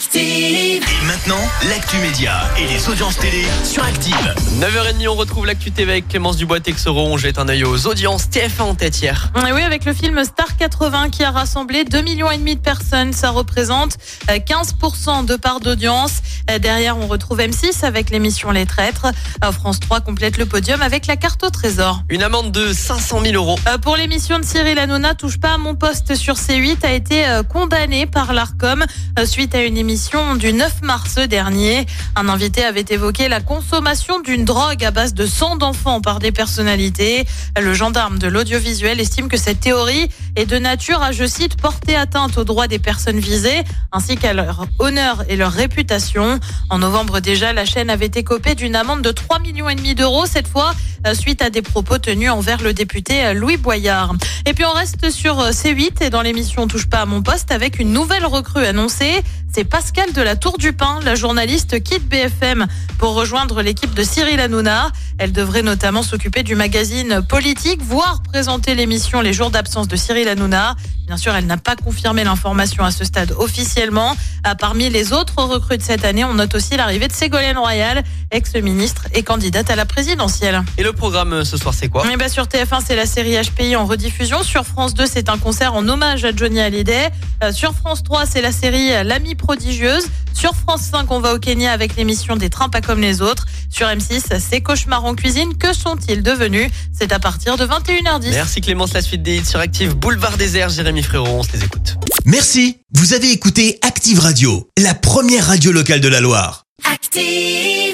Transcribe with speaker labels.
Speaker 1: Active.
Speaker 2: Et maintenant, l'actu média et les audiences télé sur Active.
Speaker 3: 9h30, on retrouve l'actu TV avec Clémence Dubois-Texoro. On jette un œil aux audiences TF1 en tête hier.
Speaker 4: Et oui, avec le film Star 80 qui a rassemblé 2 millions et demi de personnes, ça représente euh, 15% de part d'audience. Euh, Derrière, on retrouve M6 avec l'émission Les Traîtres. Euh, France 3 complète le podium avec la carte au trésor.
Speaker 3: Une amende de 500 000 euros.
Speaker 4: Euh, Pour l'émission de Cyril Hanouna, touche pas à mon poste sur C8 a été euh, condamné par l'ARCOM euh, suite à une émission du 9 mars dernier. Un invité avait évoqué la consommation d'une drogue à base de sang d'enfant par des personnalités. Le gendarme de l'audiovisuel estime que cette théorie est de nature à, je cite, porter atteinte aux droits des personnes visées ainsi qu'à leur honneur et leur réputation. En novembre déjà, la chaîne avait écopé d'une amende de 3 millions d'euros cette fois euh, suite à des propos tenus envers le député euh, Louis Boyard. Et puis on reste sur euh, C8 et dans l'émission Touche pas à mon poste avec une nouvelle recrue annoncée. C'est Pascal de la Tour du Pin, la journaliste quitte BFM pour rejoindre l'équipe de Cyril Hanouna. Elle devrait notamment s'occuper du magazine politique, voire présenter l'émission Les jours d'absence de Cyril Hanouna. Bien sûr, elle n'a pas confirmé l'information à ce stade officiellement. Ah, Parmi les autres recrues de cette année, on note aussi l'arrivée de Ségolène Royal, ex-ministre et candidate à la présidentielle.
Speaker 3: Et le programme euh, ce soir, c'est quoi?
Speaker 4: Eh ben, sur TF1, c'est la série HPI en rediffusion. Sur France 2, c'est un concert en hommage à Johnny Hallyday. Euh, sur France 3, c'est la série L'amie prodigieuse. Sur France 5, on va au Kenya avec l'émission des trains pas comme les autres. Sur M6, c'est Cauchemar en cuisine. Que sont-ils devenus? C'est à partir de 21h10.
Speaker 3: Merci Clémence, la suite des hits sur Active. Boulevard désert, Jérémy Frérot, on se les écoute.
Speaker 2: Merci, vous avez écouté Active Radio, la première radio locale de la Loire.
Speaker 1: Active.